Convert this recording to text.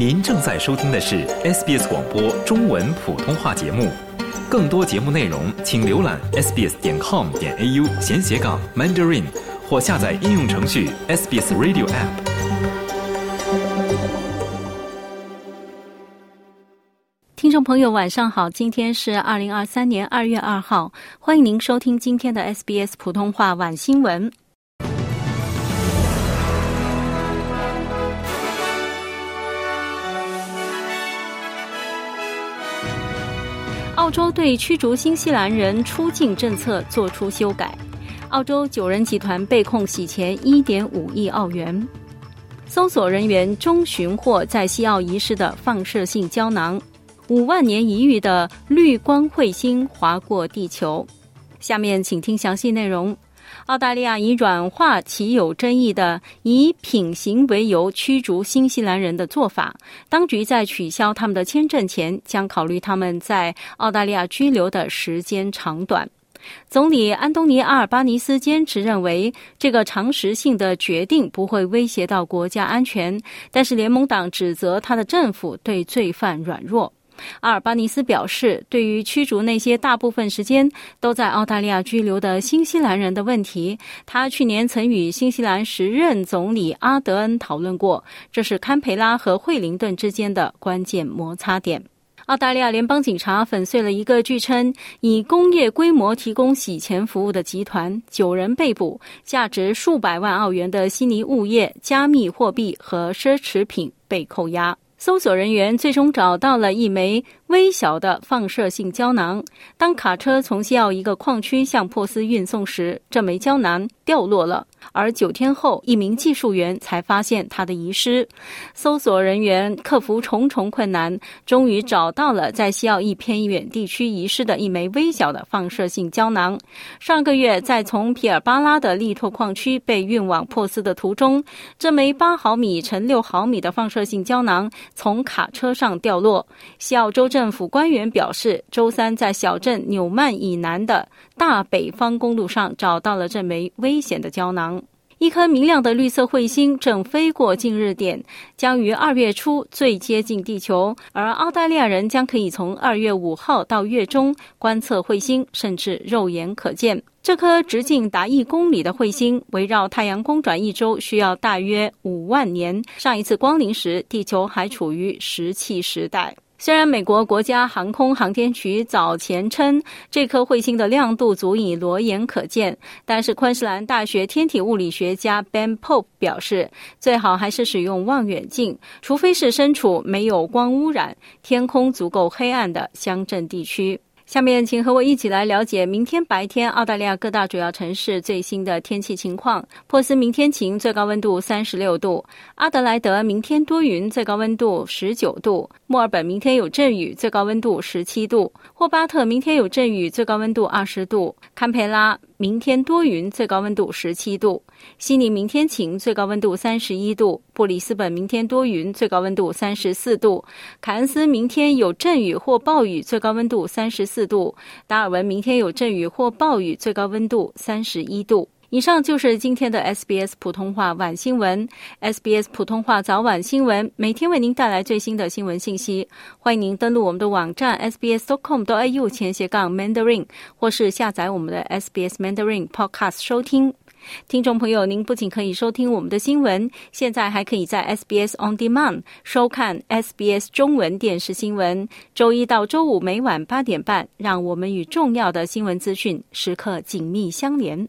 您正在收听的是 SBS 广播中文普通话节目。更多节目内容，请浏览 sbs 点 com 点 au 闲斜杠 mandarin，或下载应用程序 SBS Radio App。听众朋友，晚上好！今天是二零二三年二月二号，欢迎您收听今天的 SBS 普通话晚新闻。澳洲对驱逐新西兰人出境政策作出修改。澳洲九人集团被控洗钱一点五亿澳元。搜索人员终寻获在西澳遗失的放射性胶囊。五万年一遇的绿光彗星划过地球。下面请听详细内容。澳大利亚以软化其有争议的以品行为由驱逐新西兰人的做法，当局在取消他们的签证前，将考虑他们在澳大利亚居留的时间长短。总理安东尼·阿尔巴尼斯坚持认为，这个常识性的决定不会威胁到国家安全，但是联盟党指责他的政府对罪犯软弱。阿尔巴尼斯表示，对于驱逐那些大部分时间都在澳大利亚居留的新西兰人的问题，他去年曾与新西兰时任总理阿德恩讨论过，这是堪培拉和惠灵顿之间的关键摩擦点。澳大利亚联邦警察粉碎了一个据称以工业规模提供洗钱服务的集团，九人被捕，价值数百万澳元的悉尼物业、加密货币和奢侈品被扣押。搜索人员最终找到了一枚微小的放射性胶囊。当卡车从西澳一个矿区向珀斯运送时，这枚胶囊掉落了。而九天后，一名技术员才发现它的遗失。搜索人员克服重重困难，终于找到了在西澳一偏远地区遗失的一枚微小的放射性胶囊。上个月，在从皮尔巴拉的利托矿区被运往珀斯的途中，这枚八毫米乘六毫米的放射性胶囊从卡车上掉落。西澳州政府官员表示，周三在小镇纽曼以南的大北方公路上找到了这枚危险的胶囊。一颗明亮的绿色彗星正飞过近日点，将于二月初最接近地球。而澳大利亚人将可以从二月五号到月中观测彗星，甚至肉眼可见。这颗直径达一公里的彗星围绕太阳公转一周需要大约五万年。上一次光临时，地球还处于石器时代。虽然美国国家航空航天局早前称这颗彗星的亮度足以裸眼可见，但是昆士兰大学天体物理学家 Ben Pope 表示，最好还是使用望远镜，除非是身处没有光污染、天空足够黑暗的乡镇地区。下面，请和我一起来了解明天白天澳大利亚各大主要城市最新的天气情况。珀斯明天晴，最高温度三十六度；阿德莱德明天多云，最高温度十九度；墨尔本明天有阵雨，最高温度十七度；霍巴特明天有阵雨，最高温度二十度；堪培拉。明天多云，最高温度十七度；悉尼明天晴，最高温度三十一度；布里斯本明天多云，最高温度三十四度；凯恩斯明天有阵雨或暴雨，最高温度三十四度；达尔文明天有阵雨或暴雨，最高温度三十一度。以上就是今天的 SBS 普通话晚新闻。SBS 普通话早晚新闻每天为您带来最新的新闻信息。欢迎您登录我们的网站 sbs.com.au 前斜杠 Mandarin，或是下载我们的 SBS Mandarin Podcast 收听。听众朋友，您不仅可以收听我们的新闻，现在还可以在 SBS On Demand 收看 SBS 中文电视新闻。周一到周五每晚八点半，让我们与重要的新闻资讯时刻紧密相连。